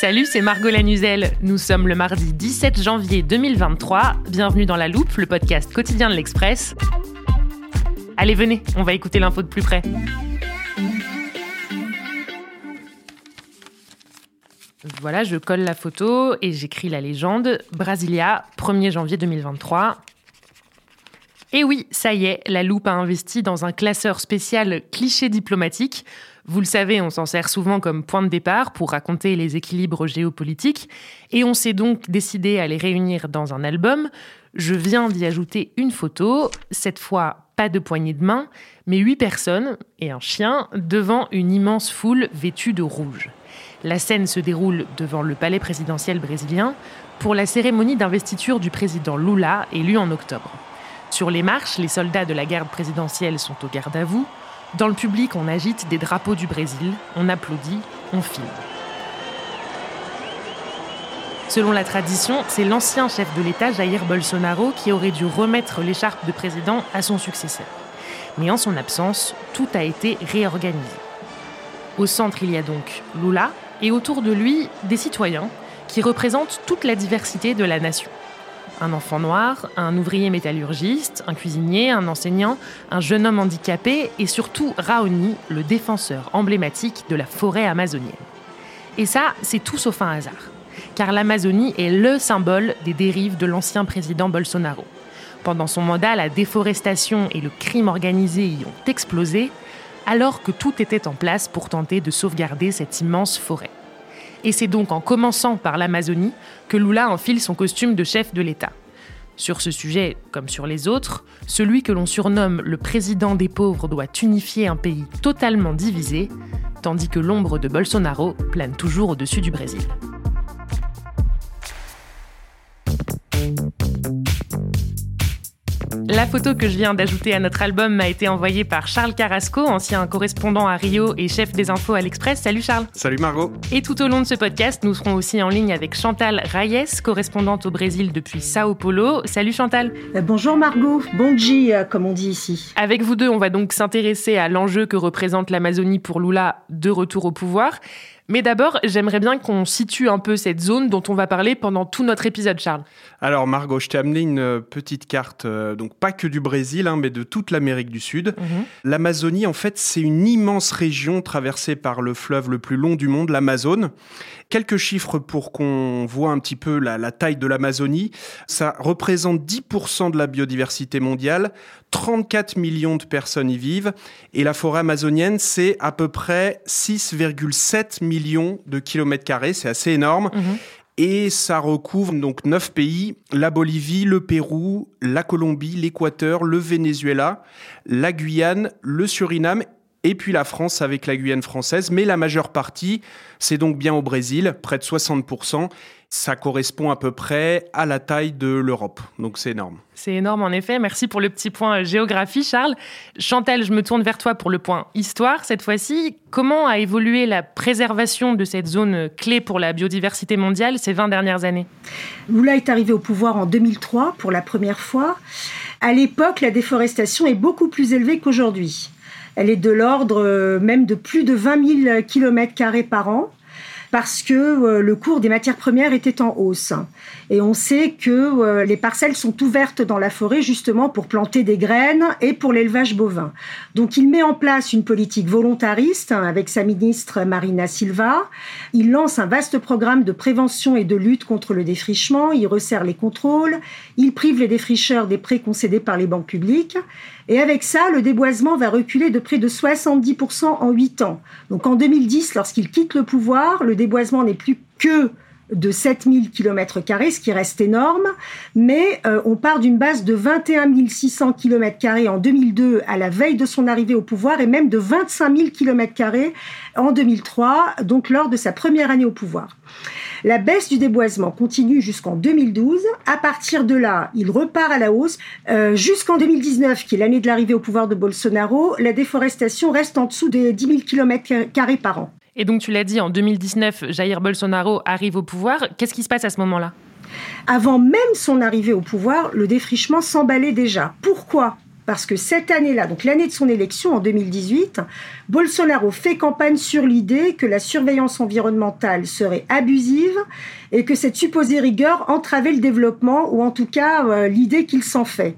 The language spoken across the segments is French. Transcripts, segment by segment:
Salut, c'est Margot Lanuzel. Nous sommes le mardi 17 janvier 2023. Bienvenue dans La Loupe, le podcast quotidien de l'Express. Allez, venez, on va écouter l'info de plus près. Voilà, je colle la photo et j'écris la légende. Brasilia, 1er janvier 2023. Et oui, ça y est, la loupe a investi dans un classeur spécial cliché diplomatique. Vous le savez, on s'en sert souvent comme point de départ pour raconter les équilibres géopolitiques, et on s'est donc décidé à les réunir dans un album. Je viens d'y ajouter une photo, cette fois pas de poignée de main, mais huit personnes et un chien devant une immense foule vêtue de rouge. La scène se déroule devant le palais présidentiel brésilien pour la cérémonie d'investiture du président Lula élu en octobre. Sur les marches, les soldats de la garde présidentielle sont au garde à vous. Dans le public, on agite des drapeaux du Brésil, on applaudit, on filme. Selon la tradition, c'est l'ancien chef de l'État, Jair Bolsonaro, qui aurait dû remettre l'écharpe de président à son successeur. Mais en son absence, tout a été réorganisé. Au centre, il y a donc Lula, et autour de lui, des citoyens qui représentent toute la diversité de la nation. Un enfant noir, un ouvrier métallurgiste, un cuisinier, un enseignant, un jeune homme handicapé et surtout Raoni, le défenseur emblématique de la forêt amazonienne. Et ça, c'est tout sauf un hasard, car l'Amazonie est le symbole des dérives de l'ancien président Bolsonaro. Pendant son mandat, la déforestation et le crime organisé y ont explosé, alors que tout était en place pour tenter de sauvegarder cette immense forêt. Et c'est donc en commençant par l'Amazonie que Lula enfile son costume de chef de l'État. Sur ce sujet, comme sur les autres, celui que l'on surnomme le président des pauvres doit unifier un pays totalement divisé, tandis que l'ombre de Bolsonaro plane toujours au-dessus du Brésil. La photo que je viens d'ajouter à notre album m'a été envoyée par Charles Carrasco, ancien correspondant à Rio et chef des infos à l'Express. Salut Charles. Salut Margot. Et tout au long de ce podcast, nous serons aussi en ligne avec Chantal Reyes, correspondante au Brésil depuis Sao Paulo. Salut Chantal. Euh, bonjour Margot, bon G euh, comme on dit ici. Avec vous deux, on va donc s'intéresser à l'enjeu que représente l'Amazonie pour Lula de retour au pouvoir. Mais d'abord, j'aimerais bien qu'on situe un peu cette zone dont on va parler pendant tout notre épisode, Charles. Alors Margot, je t'ai amené une euh, petite carte, euh, donc pas que du Brésil, hein, mais de toute l'Amérique du Sud. Mhm. L'Amazonie, en fait, c'est une immense région traversée par le fleuve le plus long du monde, l'Amazone. Quelques chiffres pour qu'on voit un petit peu la, la taille de l'Amazonie. Ça représente 10% de la biodiversité mondiale, 34 millions de personnes y vivent, et la forêt amazonienne, c'est à peu près 6,7 millions de kilomètres carrés, c'est assez énorme. Mhm. Et ça recouvre donc neuf pays la Bolivie, le Pérou, la Colombie, l'Équateur, le Venezuela, la Guyane, le Suriname et puis la France avec la Guyane française. Mais la majeure partie, c'est donc bien au Brésil, près de 60%. Ça correspond à peu près à la taille de l'Europe. Donc c'est énorme. C'est énorme en effet. Merci pour le petit point euh, géographie, Charles. Chantal, je me tourne vers toi pour le point histoire cette fois-ci. Comment a évolué la préservation de cette zone clé pour la biodiversité mondiale ces 20 dernières années? Lula est arrivé au pouvoir en 2003 pour la première fois. À l'époque, la déforestation est beaucoup plus élevée qu'aujourd'hui. Elle est de l'ordre euh, même de plus de 20 000 km par an. parce que euh, le cours des matières premières était en hausse. Et on sait que euh, les parcelles sont ouvertes dans la forêt justement pour planter des graines et pour l'élevage bovin. Donc il met en place une politique volontariste hein, avec sa ministre Marina Silva. Il lance un vaste programme de prévention et de lutte contre le défrichement. Il resserre les contrôles. Il prive les défricheurs des prêts concédés par les banques publiques. Et avec ça, le déboisement va reculer de près de 70% en 8 ans. Donc en 2010, lorsqu'il quitte le pouvoir, le déboisement n'est plus que de 7000 km, ce qui reste énorme, mais euh, on part d'une base de 21 600 km en 2002 à la veille de son arrivée au pouvoir et même de 25 000 km en 2003, donc lors de sa première année au pouvoir. La baisse du déboisement continue jusqu'en 2012. À partir de là, il repart à la hausse. Euh, jusqu'en 2019, qui est l'année de l'arrivée au pouvoir de Bolsonaro, la déforestation reste en dessous des 10 000 km par an. Et donc, tu l'as dit, en 2019, Jair Bolsonaro arrive au pouvoir. Qu'est-ce qui se passe à ce moment-là? Avant même son arrivée au pouvoir, le défrichement s'emballait déjà. Pourquoi? Parce que cette année-là, donc l'année de son élection en 2018, Bolsonaro fait campagne sur l'idée que la surveillance environnementale serait abusive et que cette supposée rigueur entravait le développement ou en tout cas euh, l'idée qu'il s'en fait.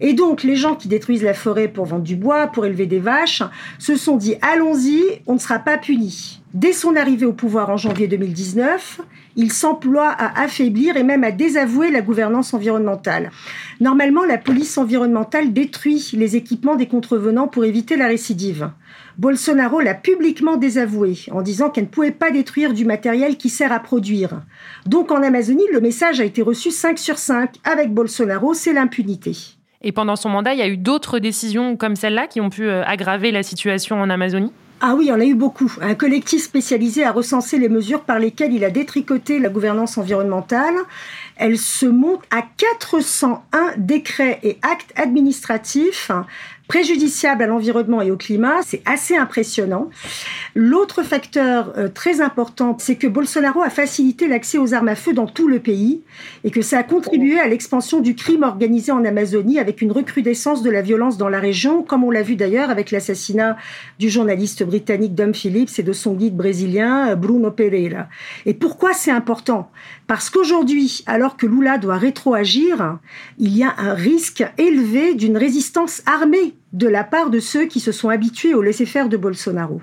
Et donc les gens qui détruisent la forêt pour vendre du bois, pour élever des vaches, se sont dit allons-y, on ne sera pas punis. Dès son arrivée au pouvoir en janvier 2019, il s'emploie à affaiblir et même à désavouer la gouvernance environnementale. Normalement, la police environnementale détruit les équipements des contrevenants pour éviter la récidive. Bolsonaro l'a publiquement désavoué en disant qu'elle ne pouvait pas détruire du matériel qui sert à produire. Donc en Amazonie, le message a été reçu 5 sur 5. Avec Bolsonaro, c'est l'impunité. Et pendant son mandat, il y a eu d'autres décisions comme celle-là qui ont pu euh, aggraver la situation en Amazonie? Ah oui, il y en a eu beaucoup. Un collectif spécialisé a recensé les mesures par lesquelles il a détricoté la gouvernance environnementale. Elle se monte à 401 décrets et actes administratifs préjudiciable à l'environnement et au climat, c'est assez impressionnant. L'autre facteur euh, très important, c'est que Bolsonaro a facilité l'accès aux armes à feu dans tout le pays et que ça a contribué à l'expansion du crime organisé en Amazonie avec une recrudescence de la violence dans la région, comme on l'a vu d'ailleurs avec l'assassinat du journaliste britannique Dom Phillips et de son guide brésilien Bruno Pereira. Et pourquoi c'est important? Parce qu'aujourd'hui, alors que Lula doit rétroagir, il y a un risque élevé d'une résistance armée de la part de ceux qui se sont habitués au laisser-faire de Bolsonaro.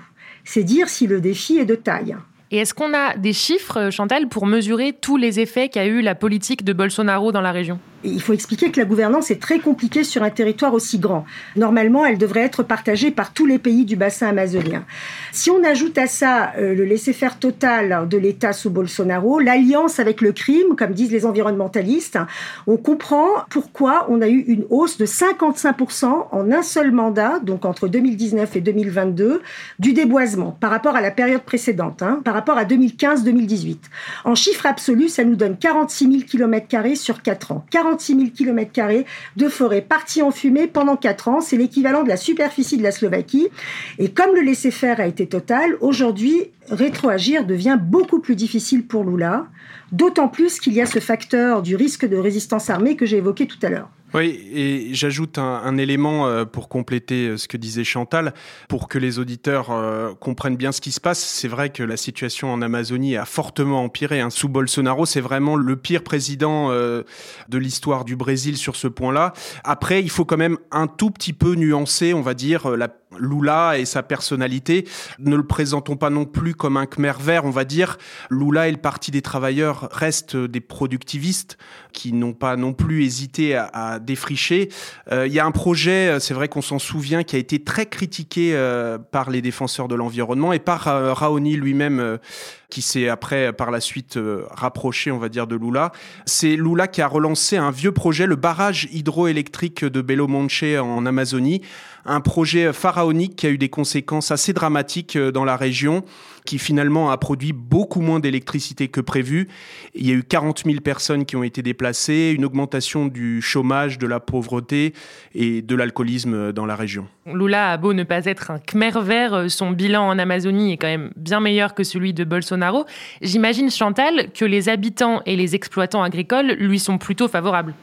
C'est dire si le défi est de taille. Et est-ce qu'on a des chiffres, Chantal, pour mesurer tous les effets qu'a eu la politique de Bolsonaro dans la région? Il faut expliquer que la gouvernance est très compliquée sur un territoire aussi grand. Normalement, elle devrait être partagée par tous les pays du bassin amazonien. Si on ajoute à ça euh, le laisser-faire total de l'État sous Bolsonaro, l'alliance avec le crime, comme disent les environnementalistes, on comprend pourquoi on a eu une hausse de 55% en un seul mandat, donc entre 2019 et 2022, du déboisement par rapport à la période précédente, hein, par rapport à 2015-2018. En chiffre absolu, ça nous donne 46 000 km sur 4 ans. 46 000 km de forêt partie en fumée pendant 4 ans. C'est l'équivalent de la superficie de la Slovaquie. Et comme le laisser-faire a été total, aujourd'hui, rétroagir devient beaucoup plus difficile pour Lula, d'autant plus qu'il y a ce facteur du risque de résistance armée que j'ai évoqué tout à l'heure. Oui, et j'ajoute un, élément euh, pour compléter euh, ce que disait Chantal, pour que les auditeurs euh, comprennent bien ce qui se passe. C'est vrai que la situation en Amazonie a fortement empiré. Hein. Sous Bolsonaro, c'est vraiment le pire président de l'histoire du Brésil sur ce point-là. Après, il faut quand même un tout petit peu nuancer, on va dire, la Lula et sa personnalité. Ne le présentons pas non plus comme un Khmer vert, on va dire. Lula et le Parti des travailleurs restent des productivistes qui n'ont pas non plus hésité à, défricher. Euh, il y a un projet, euh, c'est vrai qu'on s'en souvient, qui a été très critiqué euh, par les défenseurs de l'environnement et par Raoni lui-même qui s'est après, par la suite, rapproché, on va dire, de Lula. C'est Lula qui a relancé un vieux projet, le barrage hydroélectrique de Belo Monte en Amazonie, un projet pharaonique qui a eu des conséquences assez dramatiques euh, dans la région, qui finalement a produit beaucoup moins d'électricité que prévu. Il y a eu 40 000 personnes qui ont été déplacées, une augmentation du chômage, de la pauvreté et de l'alcoolisme dans la région. Lula a beau ne pas être un Khmer vert, son bilan en Amazonie est quand même bien meilleur que celui de Bolsonaro J'imagine, Chantal, que les habitants et les exploitants agricoles lui sont plutôt favorables.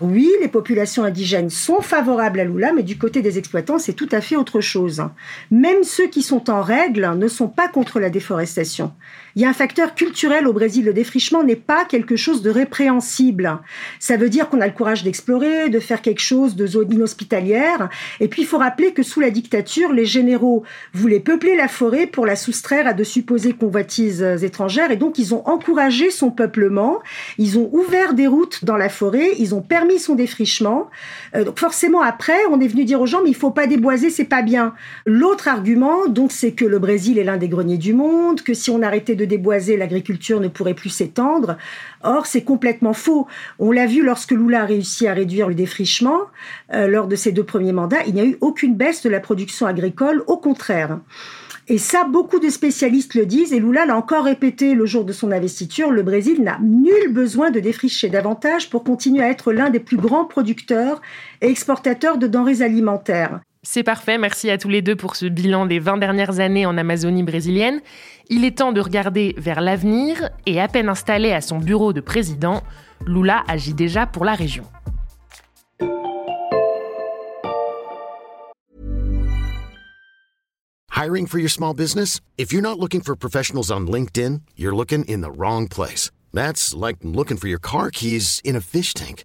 Oui, les populations indigènes sont favorables à Lula, mais du côté des exploitants, c'est tout à fait autre chose. Même ceux qui sont en règle ne sont pas contre la déforestation. Il y a un facteur culturel au Brésil. Le défrichement n'est pas quelque chose de répréhensible. Ça veut dire qu'on a le courage d'explorer, de faire quelque chose de zone inhospitalière. Et puis, il faut rappeler que sous la dictature, les généraux voulaient peupler la forêt pour la soustraire à de supposées convoitises étrangères. Et donc, ils ont encouragé son peuplement. Ils ont ouvert des routes dans la forêt. Ils ont permis son défrichement. Euh, donc, forcément, après, on est venu dire aux gens, mais il faut pas déboiser, c'est pas bien. L'autre argument, donc, c'est que le Brésil est l'un des greniers du monde, que si on arrêtait de déboiser, l'agriculture ne pourrait plus s'étendre. Or, c'est complètement faux. On l'a vu lorsque Lula a réussi à réduire le défrichement euh, lors de ses deux premiers mandats. Il n'y a eu aucune baisse de la production agricole, au contraire. Et ça, beaucoup de spécialistes le disent, et Lula l'a encore répété le jour de son investiture, le Brésil n'a nul besoin de défricher davantage pour continuer à être l'un des plus grands producteurs et exportateurs de denrées alimentaires. C'est parfait, merci à tous les deux pour ce bilan des 20 dernières années en Amazonie brésilienne. Il est temps de regarder vers l'avenir et à peine installé à son bureau de président, Lula agit déjà pour la région. Hiring for your small business? If you're not looking for professionals on LinkedIn, you're looking in the wrong place. That's like looking for your car keys in a fish tank.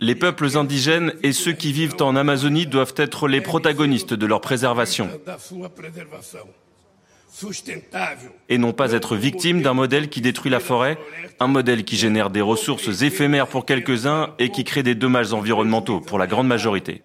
Les peuples indigènes et ceux qui vivent en Amazonie doivent être les protagonistes de leur préservation et non pas être victimes d'un modèle qui détruit la forêt, un modèle qui génère des ressources éphémères pour quelques-uns et qui crée des dommages environnementaux pour la grande majorité.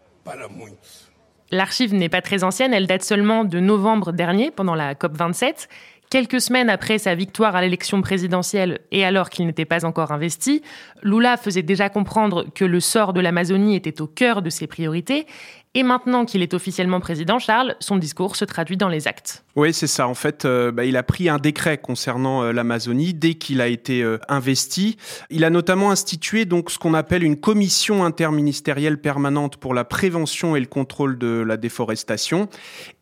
L'archive n'est pas très ancienne, elle date seulement de novembre dernier, pendant la COP27. Quelques semaines après sa victoire à l'élection présidentielle et alors qu'il n'était pas encore investi, Lula faisait déjà comprendre que le sort de l'Amazonie était au cœur de ses priorités et maintenant qu'il est officiellement président, Charles, son discours se traduit dans les actes. Oui, c'est ça. En fait, euh, bah, il a pris un décret concernant euh, l'Amazonie dès qu'il a été euh, investi. Il a notamment institué donc ce qu'on appelle une commission interministérielle permanente pour la prévention et le contrôle de la déforestation.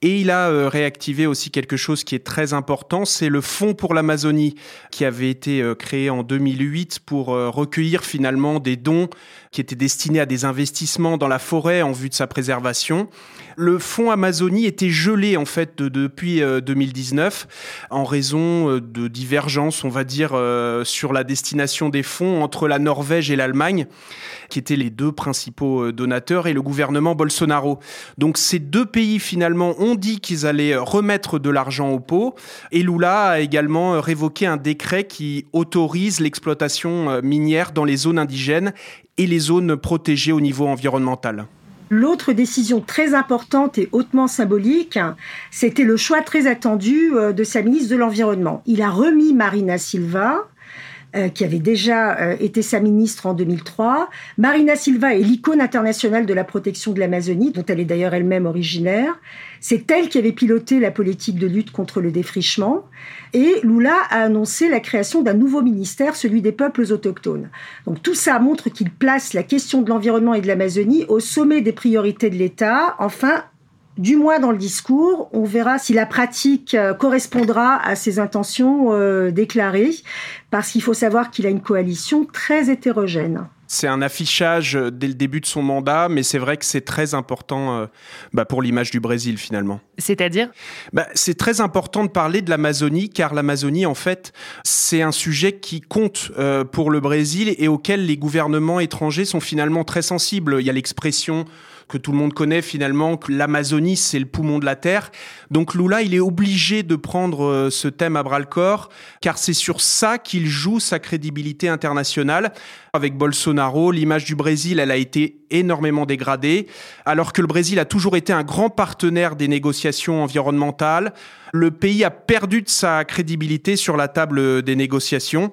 Et il a réactivé aussi quelque chose qui est très important, c'est le Fonds pour l'Amazonie qui avait été créé en 2008 pour recueillir finalement des dons qui étaient destinés à des investissements dans la forêt en vue de sa préservation. Le fonds Amazonie était gelé en fait depuis 2019 euh, en raison euh, de divergences, on va dire, euh, sur la destination des fonds entre la Norvège et l'Allemagne, qui étaient les deux principaux donateurs, et le gouvernement Bolsonaro. Donc ces deux pays finalement ont dit qu'ils allaient remettre de l'argent au pot, et Lula a également révoqué un décret qui autorise l'exploitation minière dans les zones indigènes et les zones protégées au niveau environnemental. L'autre décision très importante et hautement symbolique, c'était le choix très attendu euh, de sa ministre de l'Environnement. Il a remis Marina Silva, euh, qui avait déjà euh, été sa ministre en 2003. Marina Silva est l'icône internationale de la protection de l'Amazonie, dont elle est d'ailleurs elle-même originaire. C'est elle qui avait piloté la politique de lutte contre le défrichement. Et Lula a annoncé la création d'un nouveau ministère, celui des peuples autochtones. Donc tout ça montre qu'il place la question de l'environnement et de l'Amazonie au sommet des priorités de l'État. Enfin, du moins dans le discours. On verra si la pratique euh, correspondra à ses intentions euh, déclarées, parce qu'il faut savoir qu'il a une coalition très hétérogène. C'est un affichage euh, dès le début de son mandat, mais c'est vrai que c'est très important bah, pour l'image du Brésil finalement. C'est-à-dire? Bah, C'est très important de parler de l'Amazonie, car l'Amazonie, en fait, c'est un sujet qui compte pour le Brésil et auquel les gouvernements étrangers sont finalement très sensibles. Il y a l'expression que tout le monde connaît finalement, que l'Amazonie c'est le poumon de la Terre. Donc Lula, il est obligé de prendre euh, ce thème à bras le corps, car c'est sur ça qu'il joue sa crédibilité internationale. Avec Bolsonaro, l'image du Brésil, elle a été énormément dégradée, alors que le Brésil a toujours été un grand partenaire des négociations environnementales. Le pays a perdu de sa crédibilité sur la table des négociations.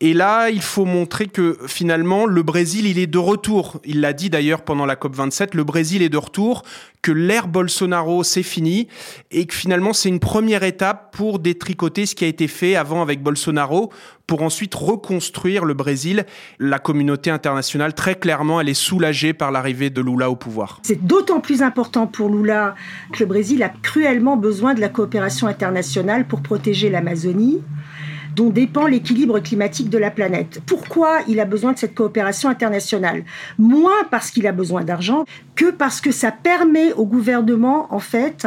Et là, il faut montrer que finalement, le Brésil, il est de retour. Il l'a dit d'ailleurs pendant la COP27, le Brésil est de retour, que l'ère Bolsonaro, c'est fini, et que finalement, c'est une première étape pour détricoter ce qui a été fait avant avec Bolsonaro, pour ensuite reconstruire le Brésil. La communauté internationale, très clairement, elle est soulagée par l'arrivée de Lula au pouvoir. C'est d'autant plus important pour Lula que le Brésil a cruellement besoin de la coopération internationale pour protéger l'Amazonie dont dépend l'équilibre climatique de la planète. Pourquoi il a besoin de cette coopération internationale? Moins parce qu'il a besoin d'argent que parce que ça permet au gouvernement, en fait,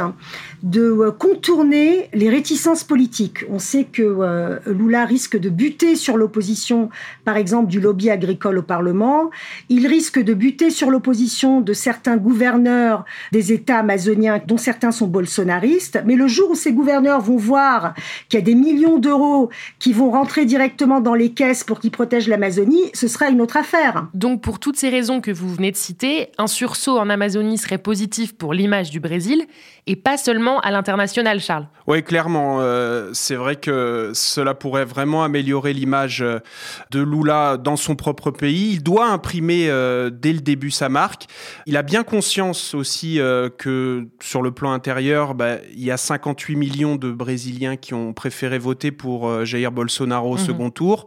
de euh, contourner les réticences politiques. On sait que euh, Lula risque de buter sur l'opposition, par exemple, du lobby agricole au Parlement. Il risque de buter sur l'opposition de certains gouverneurs des États amazoniens, dont certains sont bolsonaristes. Mais le jour où ces gouverneurs vont voir qu'il y a des millions d'euros qui vont rentrer directement dans les caisses pour qu'ils protègent l'Amazonie, ce sera une autre affaire. Donc pour toutes ces raisons que vous venez de citer, un sursaut en Amazonie serait positif pour l'image du Brésil et pas seulement à l'international, Charles. Oui, clairement. Euh, c'est vrai que cela pourrait vraiment améliorer l'image euh, de Lula dans son propre pays. Il doit imprimer euh, dès le début sa marque. Il a bien conscience aussi que sur le plan intérieur, bah, il y a 58 millions de Brésiliens qui ont préféré voter pour Jair Bolsonaro au mhm. second tour.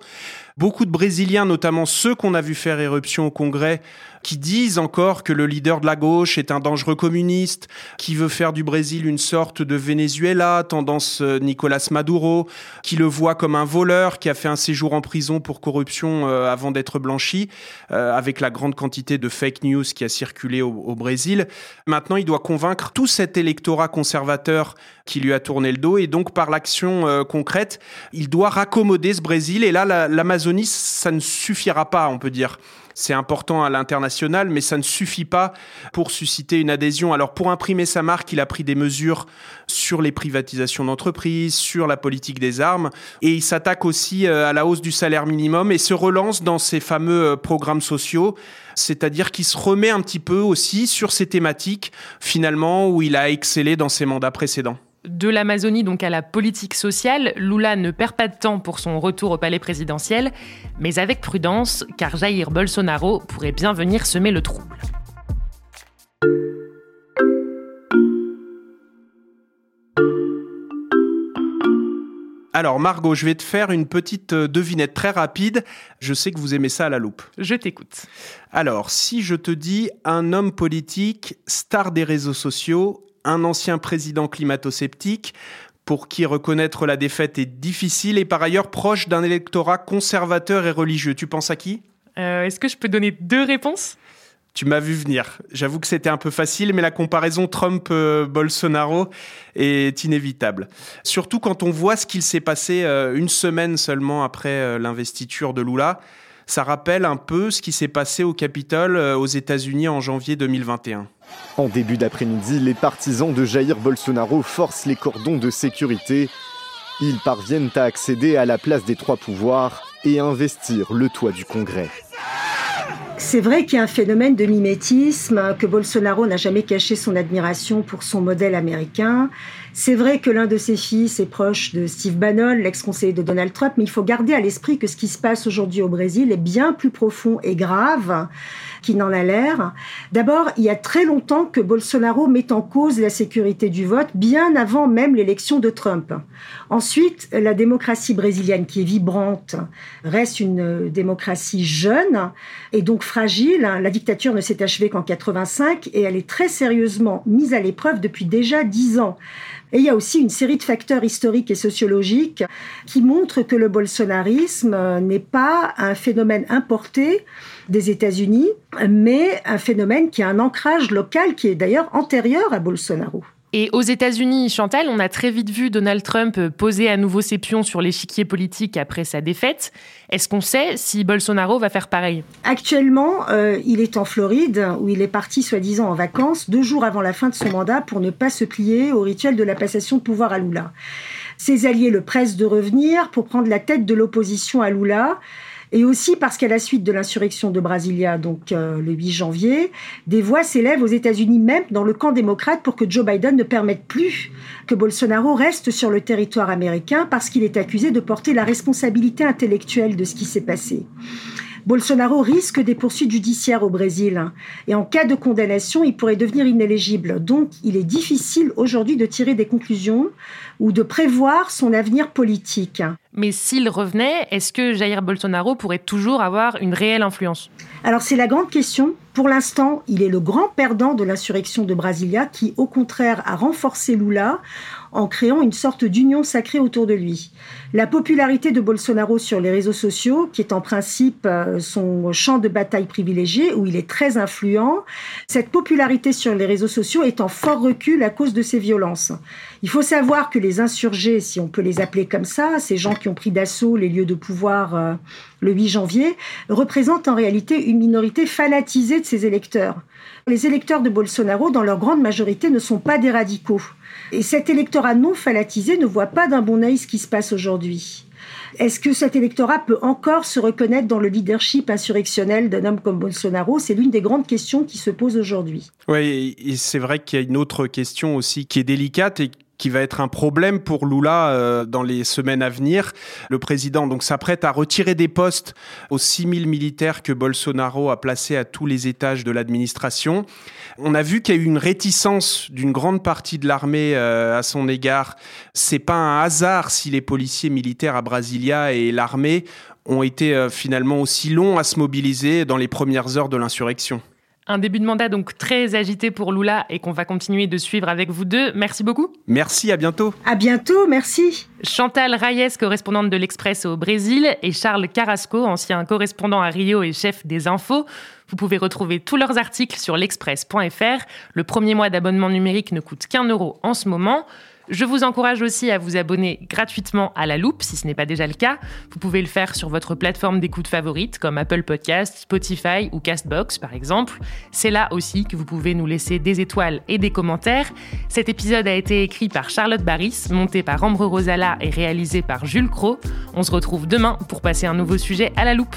Beaucoup de Brésiliens, notamment ceux qu'on a vu faire éruption au Congrès, qui disent encore que le leader de la gauche est un dangereux communiste, qui veut faire du Brésil une sorte de Venezuela, tendance euh, Nicolas Maduro, qui le voit comme un voleur, qui a fait un séjour en prison pour corruption euh, avant d'être blanchi, euh, avec la grande quantité de fake news qui a circulé au, au Brésil. Maintenant, il doit convaincre tout cet électorat conservateur qui lui a tourné le dos, et donc par l'action concrète, il doit raccommoder ce Brésil. Et là, l'Amazonie, ça ne suffira pas, on peut dire c'est important à l'international, mais ça ne suffit pas pour susciter une adhésion. Alors pour imprimer sa marque, il a pris des mesures sur les privatisations d'entreprises, sur la politique des armes, et il s'attaque aussi euh, à la hausse du salaire minimum et se relance dans ses fameux euh, programmes sociaux c'est-à-dire qu'il se remet un petit peu aussi sur ces thématiques, finalement, où il a excellé dans ses mandats précédents. De l'Amazonie donc à la politique sociale, Lula ne perd pas de temps pour son retour au palais présidentiel, mais avec prudence, car Jair Bolsonaro pourrait bien venir semer le trouble. Alors Margot, je vais te faire une petite euh, devinette très rapide. Je sais que vous aimez ça à la loupe. Je t'écoute. Alors, si je te dis un homme politique, star des réseaux sociaux, un ancien président climato-sceptique, pour qui reconnaître la défaite est difficile et par ailleurs proche d'un électorat conservateur et religieux. Tu penses à qui? Euh, Est-ce que je peux donner deux réponses? Tu m'as vu venir. J'avoue que c'était un peu facile, mais la comparaison Trump-Bolsonaro est inévitable. Surtout quand on voit ce qu'il s'est passé euh, une semaine seulement après euh, l'investiture de Lula. Ça rappelle un peu ce qui s'est passé au Capitole aux États-Unis en janvier 2021. En début d'après-midi, les partisans de Jair Bolsonaro forcent les cordons de sécurité. Ils parviennent à accéder à la place des trois pouvoirs et à investir le toit du Congrès. C'est vrai qu'il y a un phénomène de mimétisme, que Bolsonaro n'a jamais caché son admiration pour son modèle américain. C'est vrai que l'un de ses fils est proche de Steve Bannon, l'ex-conseiller de Donald Trump, mais il faut garder à l'esprit que ce qui se passe aujourd'hui au Brésil est bien plus profond et grave qu'il n'en a l'air. D'abord, il y a très longtemps que Bolsonaro met en cause la sécurité du vote, bien avant même l'élection de Trump. Ensuite, la démocratie brésilienne, qui est vibrante, reste une démocratie jeune et donc fragile. La dictature ne s'est achevée qu'en 85 et elle est très sérieusement mise à l'épreuve depuis déjà dix ans. Et il y a aussi une série de facteurs historiques et sociologiques qui montrent que le bolsonarisme n'est pas un phénomène importé des États-Unis, mais un phénomène qui a un ancrage local qui est d'ailleurs antérieur à Bolsonaro. Et aux États-Unis, Chantal, on a très vite vu Donald Trump poser à nouveau ses pions sur l'échiquier politique après sa défaite. Est-ce qu'on sait si Bolsonaro va faire pareil? Actuellement, euh, il est en Floride, où il est parti soi-disant en vacances, deux jours avant la fin de son mandat, pour ne pas se plier au rituel de la passation de pouvoir à Lula. Ses alliés le pressent de revenir pour prendre la tête de l'opposition à Lula et aussi parce qu'à la suite de l'insurrection de Brasilia, donc euh, le 8 janvier, des voix s'élèvent aux États-Unis même dans le camp démocrate pour que Joe Biden ne permette plus que Bolsonaro reste sur le territoire américain parce qu'il est accusé de porter la responsabilité intellectuelle de ce qui s'est passé. Bolsonaro risque des poursuites judiciaires au Brésil et en cas de condamnation, il pourrait devenir inéligible. Donc, il est difficile aujourd'hui de tirer des conclusions ou de prévoir son avenir politique. Mais s'il revenait, est-ce que Jair Bolsonaro pourrait toujours avoir une réelle influence? Alors c'est la grande question. Pour l'instant, il est le grand perdant de l'insurrection de Brasilia qui, au contraire, a renforcé Lula en créant une sorte d'union sacrée autour de lui. La popularité de Bolsonaro sur les réseaux sociaux, qui est en principe euh, son champ de bataille privilégié, où il est très influent, cette popularité sur les réseaux sociaux est en fort recul à cause de ces violences. Il faut savoir que les insurgés, si on peut les appeler comme ça, ces gens qui ont pris d'assaut les lieux de pouvoir euh, le 8 janvier, représentent en réalité une minorité fanatisée de ses électeurs. Les électeurs de Bolsonaro, dans leur grande majorité, ne sont pas des radicaux. Et cet électorat non fanatisé ne voit pas d'un bon œil ce qui se passe aujourd'hui. Est-ce que cet électorat peut encore se reconnaître dans le leadership insurrectionnel d'un homme comme Bolsonaro? C'est l'une des grandes questions qui se posent aujourd'hui. Oui, et c'est vrai qu'il y a une autre question aussi qui est délicate et qui va être un problème pour Lula euh, dans les semaines à venir. Le président donc s'apprête à retirer des postes aux 6000 militaires que Bolsonaro a placés à tous les étages de l'administration. On a vu qu'il y a eu une réticence d'une grande partie de l'armée euh, à son égard. C'est pas un hasard si les policiers militaires à Brasilia et l'armée ont été euh, finalement aussi longs à se mobiliser dans les premières heures de l'insurrection. Un début de mandat donc très agité pour Lula et qu'on va continuer de suivre avec vous deux. Merci beaucoup. Merci, à bientôt. À bientôt, merci. Chantal Reyes, correspondante de l'Express au Brésil, et Charles Carrasco, ancien correspondant à Rio et chef des infos. Vous pouvez retrouver tous leurs articles sur l'express.fr. Le premier mois d'abonnement numérique ne coûte qu'un euro en ce moment. Je vous encourage aussi à vous abonner gratuitement à la loupe si ce n'est pas déjà le cas. Vous pouvez le faire sur votre plateforme d'écoute favorite comme Apple Podcast, Spotify ou Castbox par exemple. C'est là aussi que vous pouvez nous laisser des étoiles et des commentaires. Cet épisode a été écrit par Charlotte Barris, monté par Ambre Rosala et réalisé par Jules Cro. On se retrouve demain pour passer un nouveau sujet à la loupe.